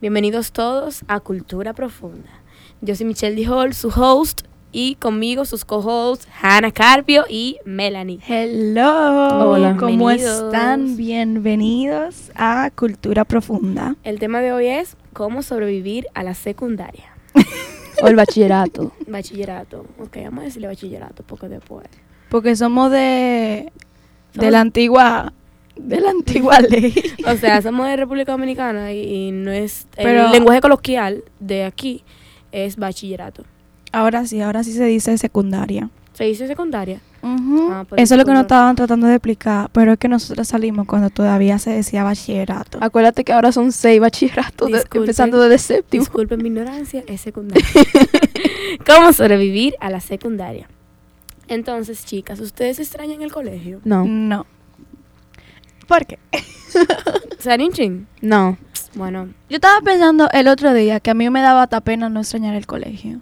Bienvenidos todos a Cultura Profunda. Yo soy Michelle Dijol, su host, y conmigo sus co-hosts Hannah Carpio y Melanie. Hello, Hola. ¿cómo Bienvenidos. están? Bienvenidos a Cultura Profunda. El tema de hoy es cómo sobrevivir a la secundaria. O el bachillerato. Bachillerato. Ok, vamos a decirle bachillerato porque después. Porque somos de, de la antigua de la antigua ley. O sea, somos de República Dominicana y, y no es. Pero- el lenguaje coloquial de aquí es bachillerato. Ahora sí, ahora sí se dice secundaria. ¿Se dice secundaria? Ah, pues Eso es lo que nos estaban tratando de explicar, pero es que nosotros salimos cuando todavía se decía bachillerato. Acuérdate que ahora son seis bachilleratos, de- empezando desde séptimo. Disculpen mi ignorancia, es secundaria. ¿Cómo sobrevivir a la secundaria? Entonces, chicas, ¿ustedes extrañan el colegio? No, No. ¿Por qué? ¿Se un chin? no. Bueno, Yo estaba pensando el otro día que a mí me daba hasta pena no extrañar el colegio.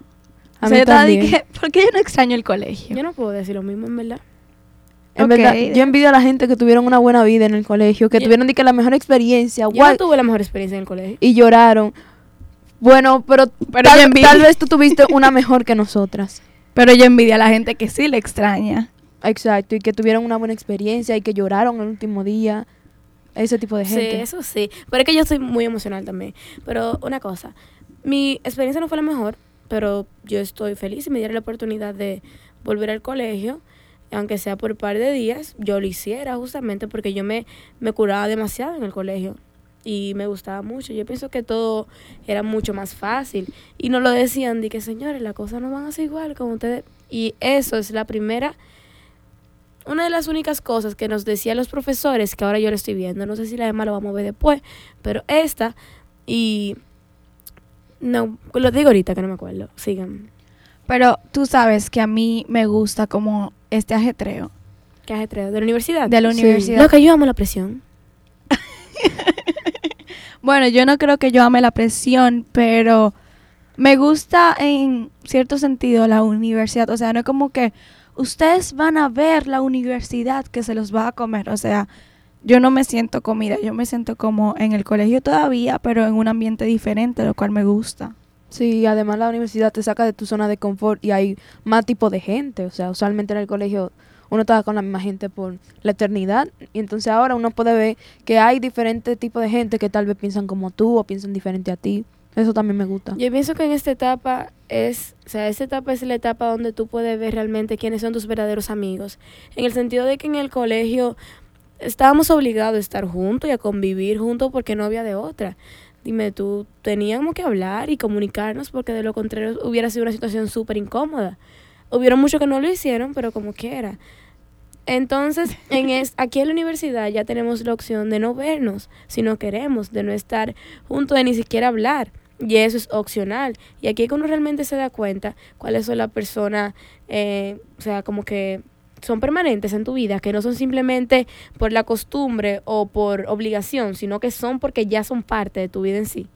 A o sea, mí yo también. dije, ¿por qué yo no extraño el colegio? yo no puedo decir lo mismo, en verdad. En verdad, yo envidio a la gente que tuvieron una buena vida en el colegio, que Yo- tuvieron que la mejor experiencia, Yo no tuve la mejor experiencia en el colegio. y lloraron. Bueno, pero, Pero tal, tal vez tú tuviste una mejor que nosotras. Pero yo envidio a la gente que sí le extraña. Exacto, y que tuvieron una buena experiencia y que lloraron el último día. Ese tipo de Sí, gente. eso sí. Pero es que yo soy muy emocional también. Pero una cosa, mi experiencia no fue la mejor, pero yo estoy feliz si me diera la oportunidad de volver al colegio, aunque sea por un par de días, yo lo hiciera justamente porque yo me, me curaba demasiado en el colegio y me gustaba mucho. Yo pienso que todo era mucho más fácil y no lo decían de que señores, las cosas no van a ser igual como ustedes. Y eso es la primera una de las únicas cosas que nos decían los profesores, que ahora yo lo estoy viendo, no sé si la demás lo vamos a ver después, pero esta, y no, lo digo ahorita que no me acuerdo, sigan. Pero tú sabes que a mí me gusta como este ajetreo ¿Qué ajetreo? ¿De la universidad? de la Sí. universidad. No, que yo amo la presión. Bueno, yo no creo que yo ame la presión, pero me gusta en cierto sentido la universidad. O sea, no es como que ustedes van a ver la universidad que se los va a comer. O sea, yo no me siento comida, yo me siento como en el colegio todavía, pero en un ambiente diferente, lo cual me gusta. Sí, además la universidad te saca de tu zona de confort y hay más tipo de gente. O sea, usualmente en el colegio uno estaba con la misma gente por la eternidad y entonces ahora uno puede ver que hay diferentes tipos de gente que tal vez piensan como tú o piensan diferente a ti. Eso también me gusta. Yo pienso que en esta etapa es, o sea, esta etapa es la etapa donde tú puedes ver realmente quiénes son tus verdaderos amigos. En el sentido de que en el colegio estábamos obligados a estar juntos y a convivir juntos porque no había de otra. Dime tú, teníamos que hablar y comunicarnos porque de lo contrario hubiera sido una situación súper incómoda. Hubieron muchos que no lo hicieron, pero como quiera. Entonces, en es, aquí en la universidad ya tenemos la opción de no vernos si no queremos, de no estar juntos, de ni siquiera hablar. Y eso es opcional. Y aquí es que uno realmente se da cuenta cuáles son las personas, eh, o sea, como que son permanentes en tu vida, que no son simplemente por la costumbre o por obligación, sino que son porque ya son parte de tu vida en sí.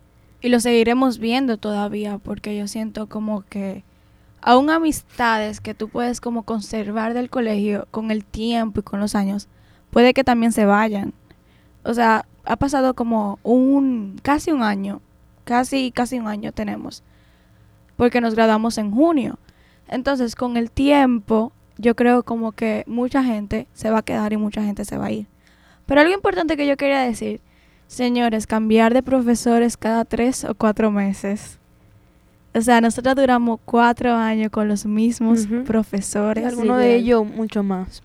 Y lo seguiremos viendo todavía porque yo siento como que aún amistades que tú puedes como conservar del colegio con el tiempo y con los años, puede que también se vayan. O sea, ha pasado como un casi un año, casi casi un año tenemos, porque nos graduamos en junio. Entonces, con el tiempo, yo creo como que mucha gente se va a quedar y mucha gente se va a ir. Pero algo importante que yo quería decir Señores, cambiar de profesores cada tres o cuatro meses. O sea, nosotros duramos cuatro años con los mismos profesores. Algunos de ellos mucho más.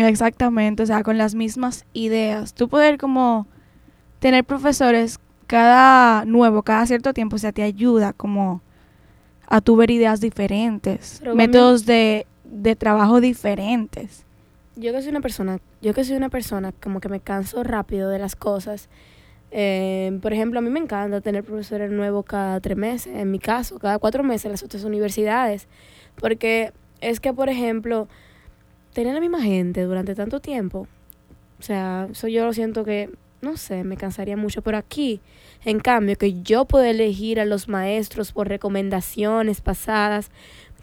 Exactamente, o sea, con las mismas ideas. Tú poder como tener profesores cada nuevo, cada cierto tiempo, o sea, te ayuda como a tu ver ideas diferentes, Pero métodos de, de trabajo diferentes. Yo que soy una persona, yo que soy una persona como que me canso rápido de las cosas. eh, por ejemplo, a mí me encanta tener profesores nuevos cada tres meses, en mi caso, cada cuatro meses en las otras universidades. Porque es que, por ejemplo, tener la misma gente durante tanto tiempo, o sea, eso yo lo siento que, no sé, me cansaría mucho. Pero aquí, en cambio, que yo puedo elegir a los maestros por recomendaciones pasadas,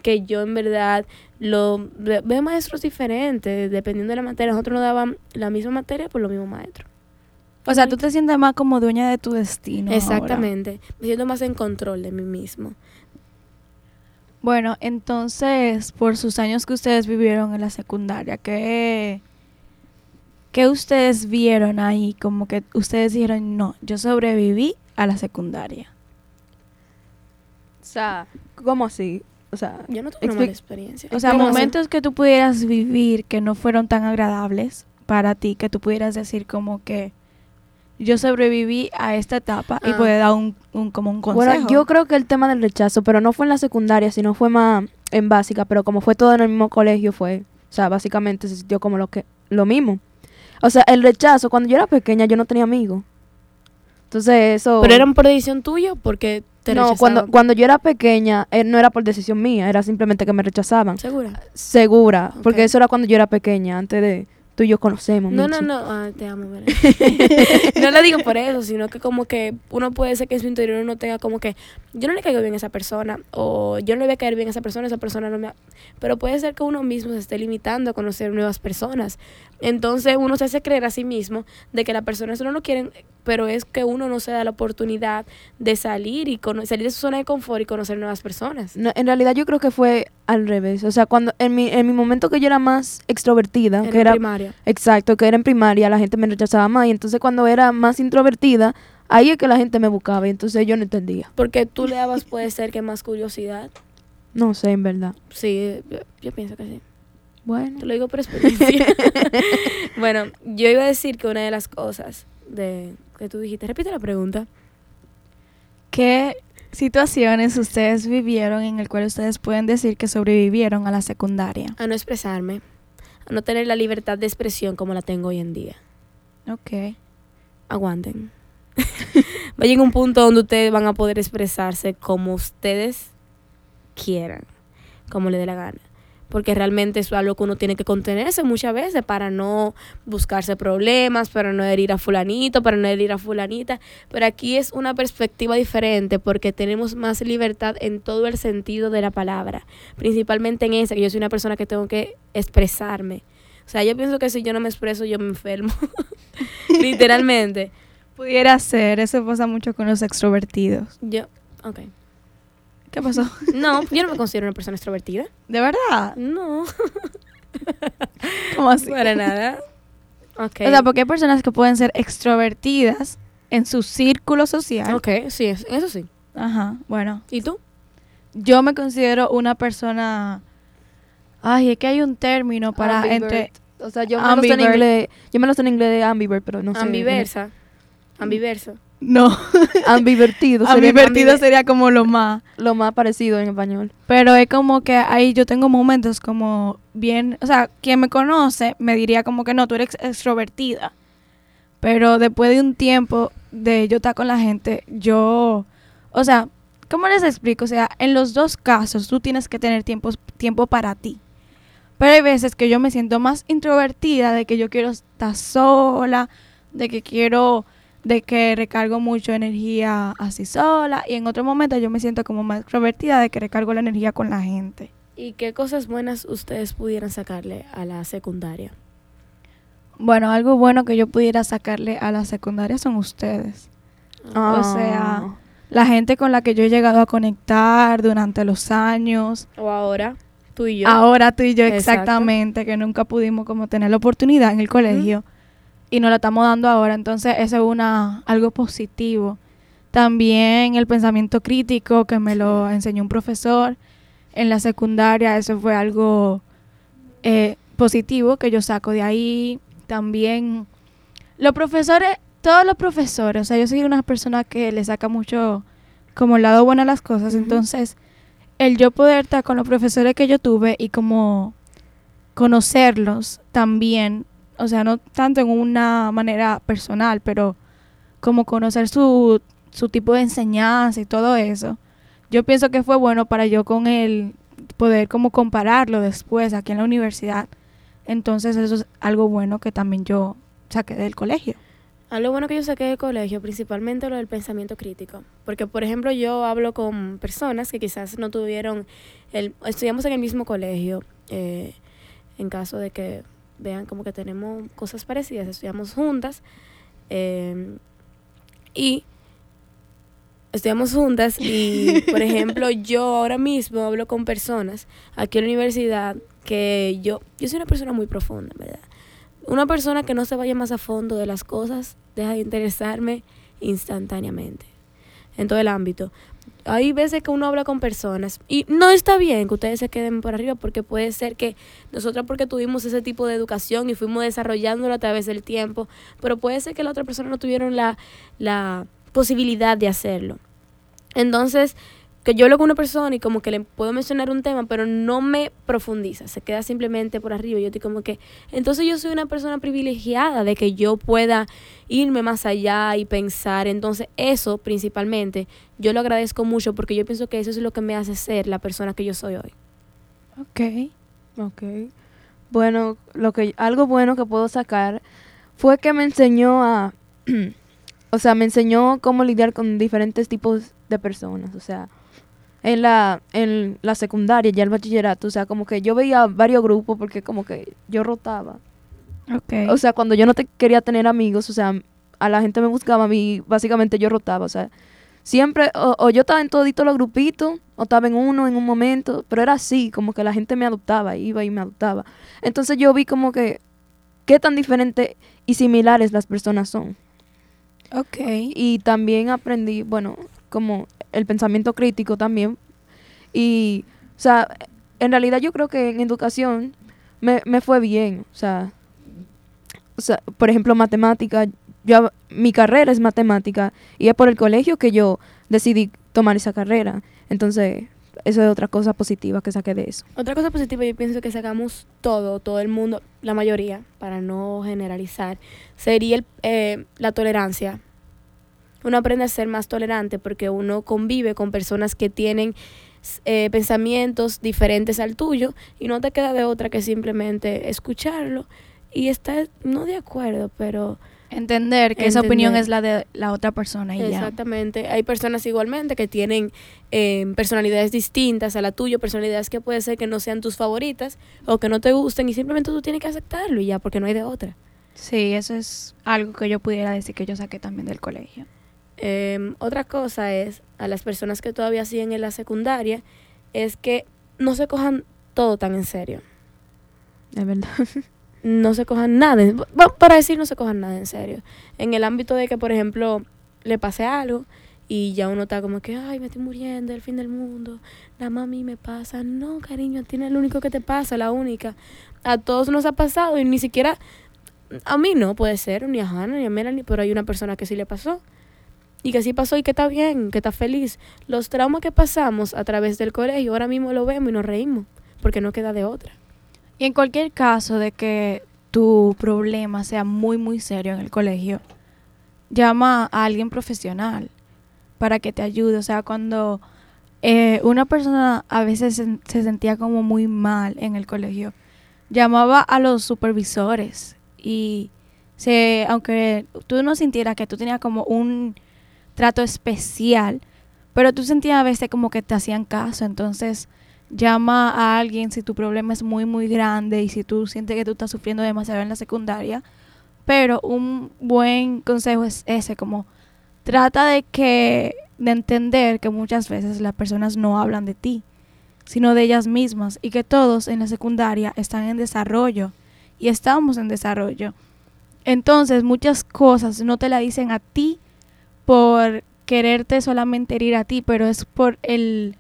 que yo en verdad lo ve- veo maestros diferentes, dependiendo de la materia. Nosotros nos daban la misma materia por los mismos maestros. O sea, tú te sientes más como dueña de tu destino. ahora. Exactamente. Me siento más en control de mí mismo. Bueno, entonces, por sus años que ustedes vivieron en la secundaria, ¿qué, qué ustedes vieron ahí? Como que ustedes dijeron, no, yo sobreviví a la secundaria. O sea, ¿cómo así? O sea, Yo no tuve una mala experiencia. O sea, momentos que tú pudieras vivir que no fueron tan agradables para ti, que tú pudieras decir como que yo sobreviví a esta etapa y Ah. puede dar un, un- como un consejo. Bueno, yo creo que el tema del rechazo, pero no fue en la secundaria, sino fue más en básica, pero como fue todo en el mismo colegio, fue, o sea, básicamente se sintió como lo que lo mismo. O sea, el rechazo, cuando yo era pequeña, yo no tenía amigos. Entonces, eso... ¿Pero eran por decisión tuya porque te no, rechazaban? cuando, cuando yo era pequeña, eh, no era por decisión mía, era simplemente que me rechazaban. ¿Segura? Segura, porque eso era cuando yo era pequeña, antes de tú y yo conocemos. No, no, Michi. no. Ah, te amo, no lo digo por eso, sino que como que uno puede ser que en su interior uno tenga como que yo no le caigo bien a esa persona o yo no le voy a caer bien a esa persona, esa persona no me... ha-". Pero puede ser que uno mismo se esté limitando a conocer nuevas personas. Entonces uno se hace creer a sí mismo de que las personas no lo quieren, pero es que uno no se da la oportunidad de salir y salir de su zona de confort y conocer nuevas personas. No, en realidad yo creo que fue al revés. O sea, cuando en mi, en mi momento que yo era más extrovertida, En que era primaria. exacto, que era en primaria, la gente me rechazaba más. Y entonces cuando era más introvertida, ahí es que la gente me buscaba. Y entonces yo no entendía. Porque tú le dabas, puede ser que más curiosidad. No sé, en verdad. Sí, yo, yo pienso que sí. Bueno. Te lo digo por experiencia. bueno, yo iba a decir que una de las cosas de que tú dijiste, repite la pregunta. ¿Qué situaciones ustedes vivieron en el cual ustedes pueden decir que sobrevivieron a la secundaria? A no expresarme, a no tener la libertad de expresión como la tengo hoy en día. Ok. Aguanten. Va a un punto donde ustedes van a poder expresarse como ustedes quieran, como le dé la gana. Porque realmente es algo que uno tiene que contenerse muchas veces para no buscarse problemas, para no herir a fulanito, para no herir a fulanita. Pero aquí es una perspectiva diferente porque tenemos más libertad en todo el sentido de la palabra. Principalmente en esa, que yo soy una persona que tengo que expresarme. O sea, yo pienso que si yo no me expreso, yo me enfermo. Literalmente. Pudiera ser, eso pasa mucho con los extrovertidos. Yo, ok. ¿Qué pasó? No, yo no me considero una persona extrovertida. ¿De verdad? No, ¿Cómo así? para nada. Ok. O sea, porque hay personas que pueden ser extrovertidas en su círculo social. Ok, sí, es- eso sí. Ajá, bueno. ¿Y tú? Yo me considero una persona... Ay, es que hay un término para Ambivert. entre... O sea, yo me lo sé en inglés. Yo me lo sé en inglés de ambivert, pero no sé. Ambiversa. Ambiverso. No, Ambivertido. sería ambivertido ambiver- sería como lo más. lo más parecido en español. Pero es como que ahí yo tengo momentos como bien, o sea, quien me conoce me diría como que no, tú eres extrovertida. Pero después de un tiempo de yo estar con la gente, yo, o sea, ¿cómo les explico? O sea, en los dos casos tú tienes que tener tiempo, tiempo para ti. Pero hay veces que yo me siento más introvertida, de que yo quiero estar sola, de que quiero, de que recargo mucho energía así sola. Y en otro momento yo me siento como más extrovertida, de que recargo la energía con la gente. ¿Y qué cosas buenas ustedes pudieran sacarle a la secundaria? Bueno, algo bueno que yo pudiera sacarle a la secundaria son ustedes. Ah. O sea, la gente con la que yo he llegado a conectar durante los años. O ahora, tú y yo. Ahora tú y yo Exacto. exactamente, que nunca pudimos como tener la oportunidad en el colegio y nos la estamos dando ahora. Entonces, eso es una, algo positivo. También el pensamiento crítico que me lo enseñó un profesor en la secundaria, eso fue algo eh, positivo que yo saco de ahí. También los profesores, todos los profesores, o sea, yo soy una persona que le saca mucho como el lado bueno a las cosas, entonces el yo poder estar con los profesores que yo tuve y como conocerlos también, o sea, no tanto en una manera personal, pero como conocer su, su tipo de enseñanza y todo eso, yo pienso que fue bueno para yo con él poder como compararlo después aquí en la universidad. Entonces eso es algo bueno que también yo saqué del colegio. Algo bueno que yo saqué del colegio, principalmente lo del pensamiento crítico. Porque, por ejemplo, yo hablo con personas que quizás no tuvieron, el, estudiamos en el mismo colegio, eh, en caso de que vean como que tenemos cosas parecidas, estudiamos juntas. Eh, y estudiamos juntas y, por ejemplo, yo ahora mismo hablo con personas aquí en la universidad que yo, yo soy una persona muy profunda, ¿verdad? Una persona que no se vaya más a fondo de las cosas deja de interesarme instantáneamente en todo el ámbito. Hay veces que uno habla con personas y no está bien que ustedes se queden por arriba porque puede ser que nosotros porque tuvimos ese tipo de educación y fuimos desarrollándolo a través del tiempo, pero puede ser que la otra persona no tuvieron la, la posibilidad de hacerlo. Entonces, que yo hablo con una persona y como que le puedo mencionar un tema, pero no me profundiza, se queda simplemente por arriba. Yo estoy como que, entonces yo soy una persona privilegiada de que yo pueda irme más allá y pensar. Entonces, eso principalmente, yo lo agradezco mucho porque yo pienso que eso es lo que me hace ser la persona que yo soy hoy. Ok. Ok. Bueno, lo que algo bueno que puedo sacar fue que me enseñó a o sea, me enseñó cómo lidiar con diferentes tipos de personas, o sea, en la en la secundaria, ya el bachillerato, o sea, como que yo veía varios grupos porque como que yo rotaba. Ok. O sea, cuando yo no te quería tener amigos, o sea, a la gente me buscaba a mí, básicamente yo rotaba, o sea, siempre, o, o yo estaba en todito los grupitos, o estaba en uno en un momento, pero era así, como que la gente me adoptaba, iba y me adoptaba. Entonces yo vi como que qué tan diferentes y similares las personas son. ok. Y también aprendí, bueno, como el pensamiento crítico también. Y, o sea, en realidad yo creo que en educación me, me fue bien. O sea, o sea, por ejemplo, matemática. Yo, mi carrera es matemática y es por el colegio que yo decidí tomar esa carrera. Entonces, eso es otra cosa positiva que saqué de eso. Otra cosa positiva, yo pienso que sacamos todo, todo el mundo, la mayoría, para no generalizar, sería el, eh, la tolerancia. Uno aprende a ser más tolerante porque uno convive con personas que tienen eh, pensamientos diferentes al tuyo y no te queda de otra que simplemente escucharlo y estar no de acuerdo, pero Entender que esa opinión es la de la otra persona y ya. Exactamente. Hay personas igualmente que tienen eh, personalidades distintas a la tuya, personalidades que puede ser que no sean tus favoritas o que no te gusten y simplemente tú tienes que aceptarlo y ya, porque no hay de otra. Sí, eso es algo que yo pudiera decir que yo saqué también del colegio. Eh, otra cosa es, a las personas que todavía siguen en la secundaria, es que no se cojan todo tan en serio. Es verdad. no se cojan nada, en- para decir no se cojan nada en serio. En el ámbito de que, por ejemplo, le pase algo y ya uno está como que, ay, me estoy muriendo, el fin del mundo, nada más a mí me pasa. No, cariño, a ti no es lo único que te pasa, la única. A todos nos ha pasado y ni siquiera, a mí no puede ser, ni a Hannah, ni a Melanie, pero hay una persona que sí le pasó. Y que sí pasó y que está bien, que está feliz. Los traumas que pasamos a través del colegio, ahora mismo lo vemos y nos reímos, porque no queda de otra. Y en cualquier caso de que tu problema sea muy, muy serio en el colegio, llama a alguien profesional para que te ayude. O sea, cuando eh, una persona a veces se, se sentía como muy mal en el colegio, llamaba a los supervisores y se, aunque tú no sintieras que tú tenías como un trato especial, pero tú sentías a veces como que te hacían caso, entonces llama a alguien si tu problema es muy muy grande y si tú sientes que tú estás sufriendo demasiado en la secundaria, pero un buen consejo es ese, como trata de que de entender que muchas veces las personas no hablan de ti, sino de ellas mismas y que todos en la secundaria están en desarrollo y estamos en desarrollo. Entonces, muchas cosas no te la dicen a ti por quererte solamente herir a ti, pero es por el,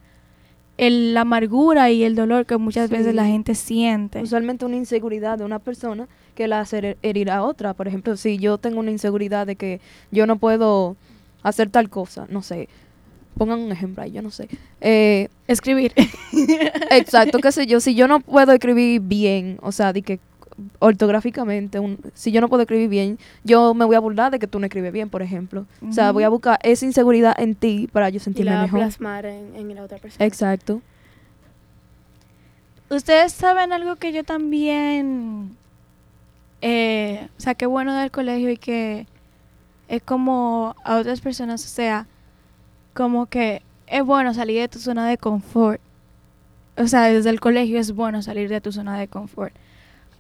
el la amargura y el dolor que muchas Sí. veces la gente siente. Usualmente una inseguridad de una persona que la hace her- herir a otra. Por ejemplo, si yo tengo una inseguridad de que yo no puedo hacer tal cosa, no sé. Pongan un ejemplo ahí, yo no sé. Eh, Escribir. exacto, qué sé yo. Si yo no puedo escribir bien, o sea, de que ortográficamente, un- si yo no puedo escribir bien, yo me voy a burlar de que tú no escribes bien, por ejemplo. O sea, voy a buscar esa inseguridad en ti para yo Y sentirme la mejor. plasmar en, en la otra persona. Exacto. Ustedes saben algo que yo también eh, saqué bueno del colegio y que es como a otras personas, o sea, como que es bueno salir de tu zona de confort. O sea, desde el colegio es bueno salir de tu zona de confort.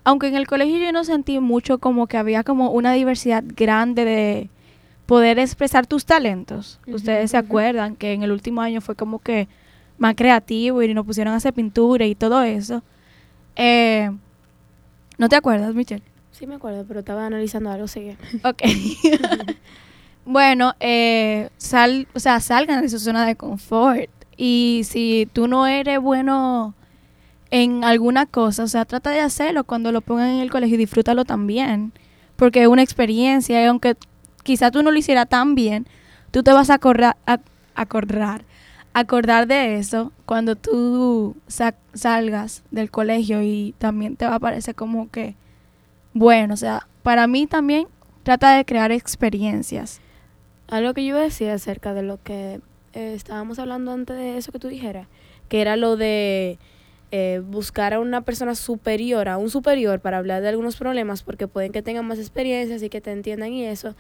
Aunque en el colegio yo no sentí mucho como que había como una diversidad grande de poder expresar tus talentos. Ustedes se acuerdan que en el último año fue como que más creativo y nos pusieron a hacer pintura y todo eso. Eh, ¿No te acuerdas, Michelle? Sí me acuerdo, pero estaba analizando algo, sigue. Ok. bueno, eh, sal, o sea, salgan de su zona de confort. Y si tú no eres bueno en alguna cosa, o sea, trata de hacerlo cuando lo pongan en el colegio y disfrútalo también. Porque es una experiencia y aunque quizá tú no lo hicieras tan bien, tú te vas a acordar, a, acordar, acordar de eso cuando tú sa- salgas del colegio y también te va a parecer como que bueno, o sea, para mí también trata de crear experiencias. Algo que yo iba a decir acerca de lo que eh, estábamos hablando antes de eso que tú dijeras, que era lo de eh, buscar a una persona superior, a un superior para hablar de algunos problemas, porque pueden que tengan más experiencias y que te entiendan y eso.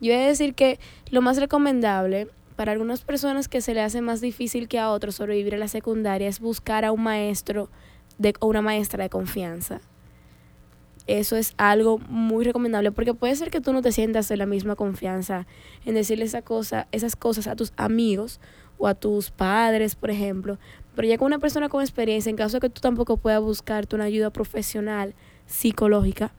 Yo iba a decir que lo más recomendable para algunas personas que se le hace más difícil que a otros sobrevivir a la secundaria es buscar a un maestro de, o una maestra de confianza. Eso es algo muy recomendable porque puede ser que tú no te sientas de la misma confianza en decirle esa cosa, esas cosas a tus amigos o a tus padres, por ejemplo. Pero ya con una persona con experiencia, en caso de que tú tampoco puedas buscarte una ayuda profesional, psicológica,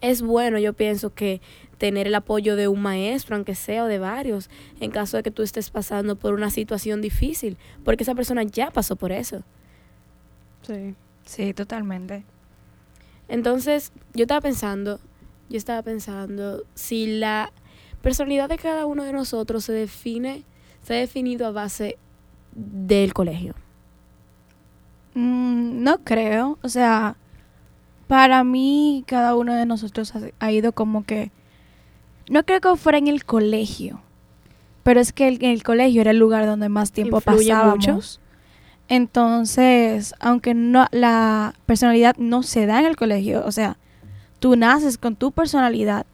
es bueno, yo pienso, que tener el apoyo de un maestro, aunque sea, o de varios, en caso de que tú estés pasando por una situación difícil, porque esa persona ya pasó por eso. Sí. Sí, totalmente. Entonces, yo estaba pensando, yo estaba pensando si la personalidad de cada uno de nosotros se define, se ha definido a base del colegio. Mm, no creo, o sea, para mí cada uno de nosotros ha, ha ido como que, no creo que fuera en el colegio, pero es que el, el colegio era el lugar donde más tiempo pasábamos. mucho. Entonces, aunque no la personalidad no se da en el colegio, o sea, tú naces con tu personalidad,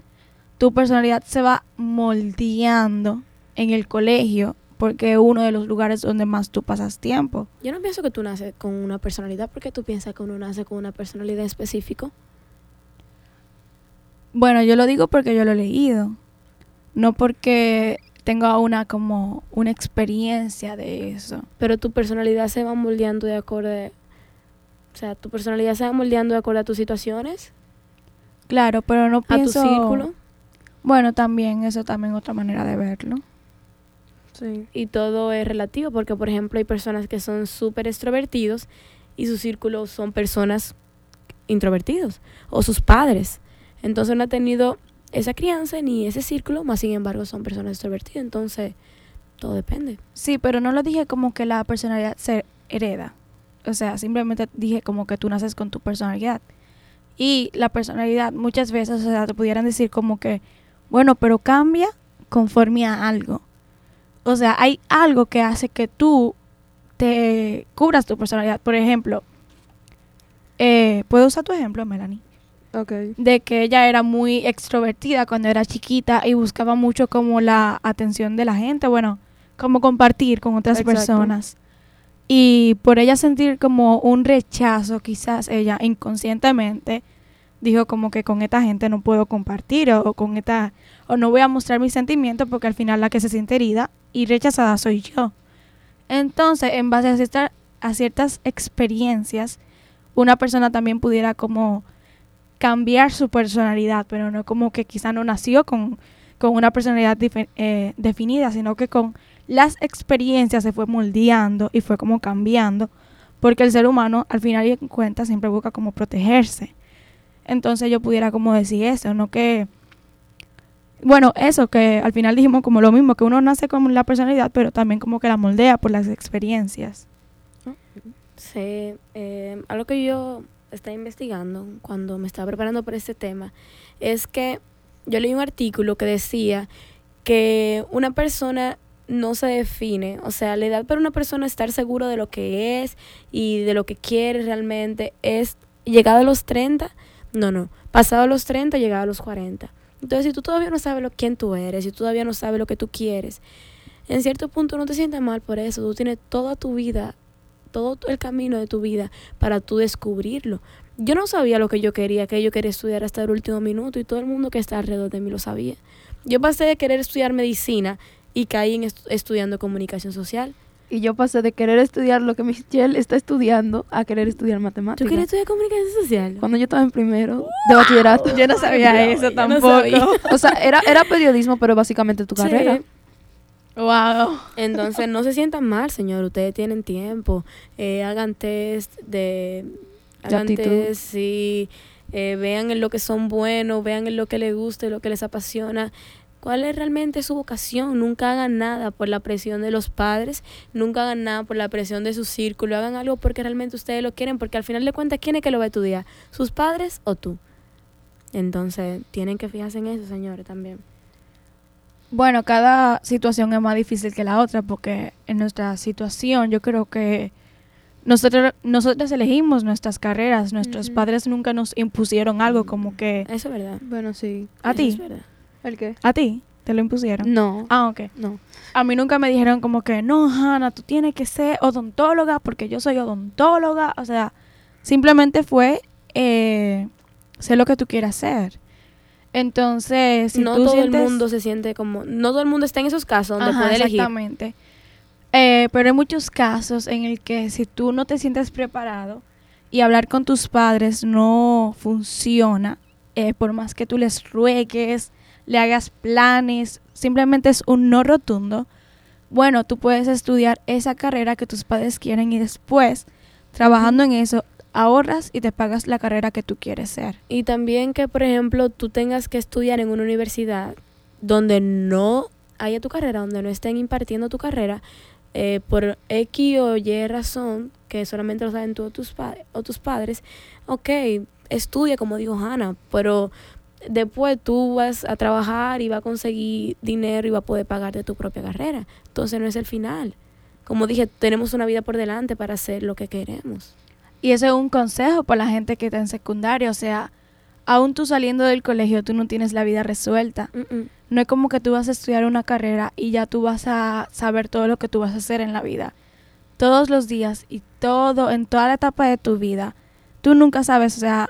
tu personalidad se va moldeando en el colegio porque es uno de los lugares donde más tú pasas tiempo. Yo no pienso que tú naces con una personalidad, porque tú piensas que uno nace con una personalidad específica. Bueno, yo lo digo porque yo lo he leído, no porque tenga una como una experiencia de eso. Pero tu personalidad se va moldeando de acuerdo, o sea, tu personalidad se va moldeando de acuerdo a tus situaciones, Claro, pero no a tu pienso círculo, Bueno, también eso también otra manera de verlo. Sí. y todo es relativo, porque por ejemplo hay personas que son súper extrovertidos y su círculo son personas introvertidos o sus padres. Entonces no ha tenido esa crianza ni ese círculo, más sin embargo son personas extrovertidas. Entonces todo depende. Sí, pero no lo dije como que la personalidad se hereda. O sea, simplemente dije como que tú naces con tu personalidad. Y la personalidad muchas veces, o sea, te pudieran decir como que, bueno, pero cambia conforme a algo. O sea, hay algo que hace que tú te cubras tu personalidad. Por ejemplo, eh, ¿puedo usar tu ejemplo, Melanie? Ok. de que ella era muy extrovertida cuando era chiquita y buscaba mucho como la atención de la gente, bueno, como compartir con otras Exacto. personas. Y por ella sentir como un rechazo, quizás ella inconscientemente dijo como que con esta gente no puedo compartir o, con esta o no voy a mostrar mis sentimientos porque al final la que se siente herida y rechazada soy yo. Entonces, en base a, cierta- a ciertas experiencias, una persona también pudiera como cambiar su personalidad, pero no como que quizá no nació con, con una personalidad eh, definida, sino que con las experiencias se fue moldeando y fue como cambiando, porque el ser humano al final y en cuenta siempre busca como protegerse. Entonces yo pudiera como decir eso, no que... Bueno, eso que al final dijimos como lo mismo, que uno nace con la personalidad, pero también como que la moldea por las experiencias. Sí, eh, algo que yo estaba investigando cuando me estaba preparando para este tema es que yo leí un artículo que decía que una persona no se define, o sea, la edad para una persona estar seguro de lo que es y de lo que quiere realmente es llegado a los 30, no, no, pasado los 30, llegado a los 40. Entonces, si tú todavía no sabes lo, quién tú eres, si todavía no sabes lo que tú quieres, en cierto punto no te sientas mal por eso, tú tienes toda tu vida todo el camino de tu vida para tú descubrirlo. yo no sabía lo que yo quería, que yo quería estudiar hasta el último minuto y todo el mundo que está alrededor de mí lo sabía. Yo pasé de querer estudiar medicina y caí en estu- estudiando comunicación social. Y yo pasé de querer estudiar lo que Michelle está estudiando a querer estudiar ¿Tú matemáticas. querías estudiar comunicación social? Cuando yo estaba en primero de bachillerato. Yo no sabía Ay, eso yo no tampoco. sabía. O sea, era, era periodismo, pero básicamente tu carrera. Wow. Entonces, no se sientan mal, señor. Ustedes tienen tiempo. Eh, hagan test de... Hagan test, sí. Eh, vean en lo que son buenos, vean en lo que les gusta, en lo que les apasiona. ¿Cuál es realmente su vocación? Nunca hagan nada por la presión de los padres, nunca hagan nada por la presión de su círculo, hagan algo porque realmente ustedes lo quieren, porque al final de cuentas, ¿quién es que lo va a estudiar? ¿Sus padres o tú? Entonces, tienen que fijarse en eso, señores, también. Bueno, cada situación es más difícil que la otra porque en nuestra situación yo creo que nosotros, nosotros elegimos nuestras carreras, nuestros padres nunca nos impusieron algo como que Eso es verdad. Bueno, sí. a Eso ti, es verdad. ¿El qué? a ti te lo impusieron. No. Ah, ok. No. A mí nunca me dijeron como que, no, Hannah, tú tienes que ser odontóloga porque yo soy odontóloga. O sea, simplemente fue, eh, sé lo que tú quieras hacer. Entonces, si no tú todo sientes... el mundo se siente como... No todo el mundo está en esos casos donde Ajá, puede elegir. Exactamente. Eh, pero hay muchos casos en el que si tú no te sientes preparado y hablar con tus padres no funciona, eh, por más que tú les ruegues, le hagas planes, simplemente es un no rotundo, bueno, tú puedes estudiar esa carrera que tus padres quieren y después, trabajando en eso, ahorras y te pagas la carrera que tú quieres ser. Y también que, por ejemplo, tú tengas que estudiar en una universidad donde no haya tu carrera, donde no estén impartiendo tu carrera, eh, por X o Y razón, que solamente lo saben tú o tus, o tus padres, ok, estudia como dijo Hannah, pero después tú vas a trabajar y vas a conseguir dinero y vas a poder pagarte tu propia carrera. Entonces no es el final. Como dije, tenemos una vida por delante para hacer lo que queremos. Y ese es un consejo para la gente que está en secundaria, o sea, aún tú saliendo del colegio, tú no tienes la vida resuelta. No es como que tú vas a estudiar una carrera y ya tú vas a saber todo lo que tú vas a hacer en la vida. Todos los días y todo, en toda la etapa de tu vida, tú nunca sabes, o sea,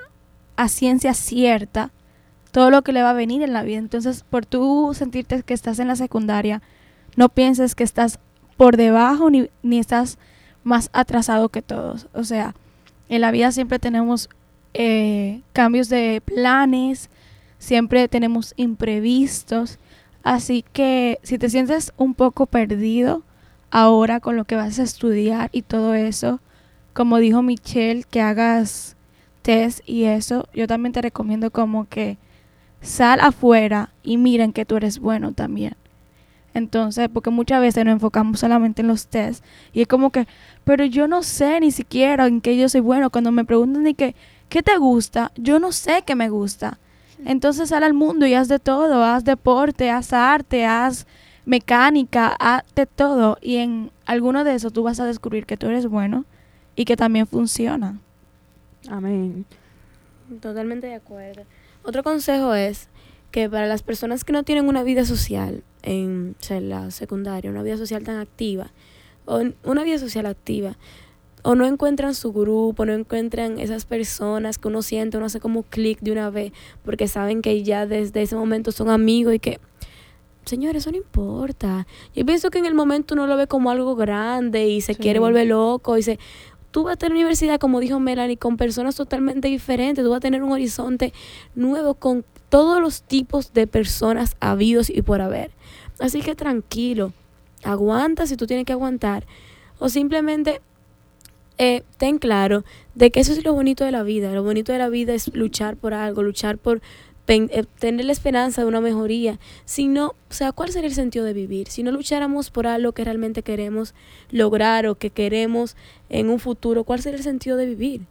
a ciencia cierta, todo lo que le va a venir en la vida. Entonces, por tú sentirte que estás en la secundaria, no pienses que estás por debajo ni, ni estás más atrasado que todos. O sea, en la vida siempre tenemos eh, cambios de planes, siempre tenemos imprevistos. Así que si te sientes un poco perdido ahora con lo que vas a estudiar y todo eso, como dijo Michelle, que hagas test y eso, yo también te recomiendo como que sal afuera y miren que tú eres bueno también. Entonces, porque muchas veces nos enfocamos solamente en los test y es como que, pero yo no sé ni siquiera en qué yo soy bueno. Cuando me preguntan de que, ¿qué te gusta? Yo no sé qué me gusta. Entonces sal al mundo y haz de todo, haz deporte, haz arte, haz mecánica, haz de todo. Y en alguno de esos tú vas a descubrir que tú eres bueno y que también funciona. Amén. Totalmente de acuerdo. Otro consejo es que para las personas que no tienen una vida social en o sea, en la secundaria, una vida social tan activa, o una vida social activa, o no encuentran su grupo, no encuentran esas personas que uno siente, uno hace como clic de una vez, porque saben que ya desde ese momento son amigos y que, señores, eso no importa. Yo pienso que en el momento uno lo ve como algo grande y se Sí. quiere volver loco y se... Tú vas a tener universidad, como dijo Melanie, con personas totalmente diferentes. Tú vas a tener un horizonte nuevo con todos los tipos de personas habidos y por haber. Así que tranquilo, aguanta si tú tienes que aguantar. O simplemente eh, ten claro de que eso es lo bonito de la vida. Lo bonito de la vida es luchar por algo, luchar por tener la esperanza de una mejoría. Si no, o sea, ¿cuál sería el sentido de vivir? Si no lucháramos por algo que realmente queremos lograr o que queremos en un futuro, ¿cuál sería el sentido de vivir?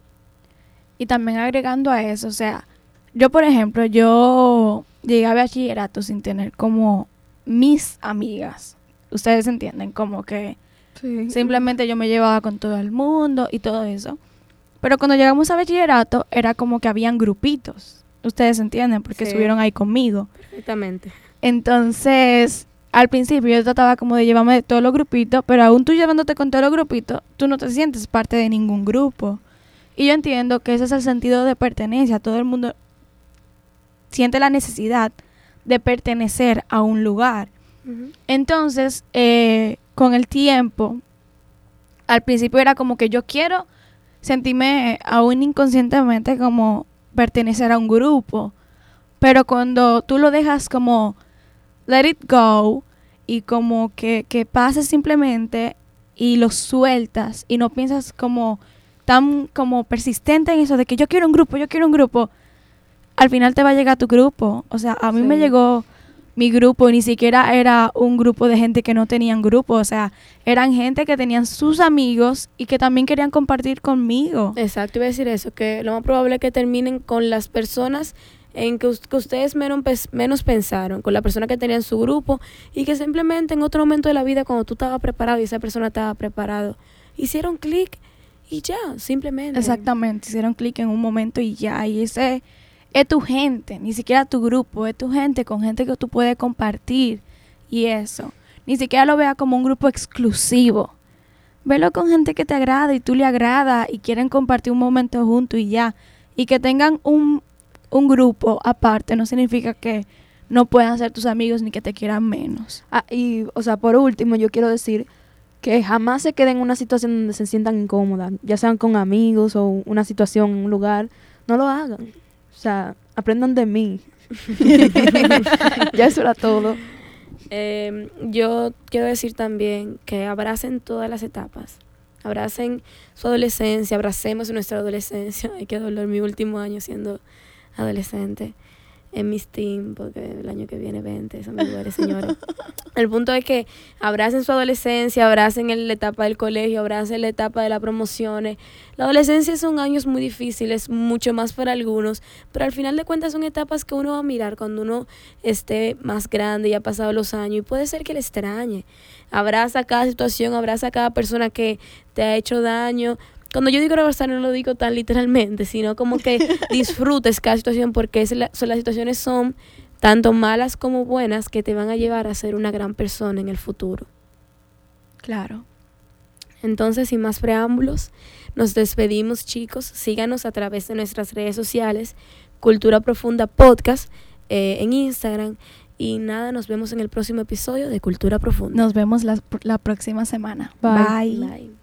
Y también agregando a eso, o sea, yo por ejemplo, yo llegué a bachillerato sin tener como mis amigas. Ustedes entienden, como que Sí. simplemente yo me llevaba con todo el mundo y todo eso. Pero cuando llegamos a bachillerato era como que habían grupitos. Ustedes entienden, porque Sí. estuvieron ahí conmigo. Perfectamente. Entonces, al principio yo trataba como de llevarme de todos los grupitos, pero aún tú llevándote con todos los grupitos, tú no te sientes parte de ningún grupo. Y yo entiendo que ese es el sentido de pertenencia. Todo el mundo siente la necesidad de pertenecer a un lugar. Entonces, eh, con el tiempo, al principio era como que yo quiero sentirme aún inconscientemente como pertenecer a un grupo. Pero cuando tú lo dejas como let it go y como que, que pase simplemente y lo sueltas y no piensas como tan como persistente en eso de que yo quiero un grupo, yo quiero un grupo, al final te va a llegar tu grupo. O sea, a mí me llegó mi grupo ni siquiera era un grupo de gente que no tenían grupo, o sea, eran gente que tenían sus amigos y que también querían compartir conmigo. Exacto, iba a decir eso, que lo más probable es que terminen con las personas en que, us- que ustedes menos, menos pensaron, con la persona que tenían su grupo y que simplemente en otro momento de la vida cuando tú estabas preparado y esa persona estaba preparado, hicieron clic y ya, simplemente. Exactamente, hicieron clic en un momento y ya, y ese es tu gente, ni siquiera tu grupo, es tu gente con gente que tú puedes compartir y eso. Ni siquiera lo veas como un grupo exclusivo. Velo con gente que te agrada y tú le agrada y quieren compartir un momento juntos y ya. Y que tengan un, un grupo aparte no significa que no puedan ser tus amigos ni que te quieran menos. Ah, y, o sea, por último, yo quiero decir que jamás se queden en una situación donde se sientan incómodas, ya sean con amigos o una situación un lugar, no lo hagan. O sea, aprendan de mí. ya eso era todo. Eh, yo quiero decir también que abracen todas las etapas. Abracen su adolescencia, abracemos nuestra adolescencia. Hay que dolor mi último año siendo adolescente en mis team, porque el año que viene 20, eso me duele, señores. El punto es que abracen su adolescencia, abracen la etapa del colegio, abracen la etapa de las promociones. La adolescencia son años muy difíciles, mucho más para algunos, pero al final de cuentas son etapas que uno va a mirar cuando uno esté más grande y ha pasado los años y puede ser que le extrañe. Abraza cada situación, abraza cada persona que te ha hecho daño. Cuando yo digo abrazar no lo digo tan literalmente, sino como que disfrutes cada situación porque es la- son- las situaciones son tanto malas como buenas que te van a llevar a ser una gran persona en el futuro. Claro. Entonces, sin más preámbulos, nos despedimos chicos. Síganos a través de nuestras redes sociales, Cultura Profunda Podcast, eh, en Instagram. Y nada, nos vemos en el próximo episodio de Cultura Profunda. Nos vemos la, la próxima semana. Bye. Bye.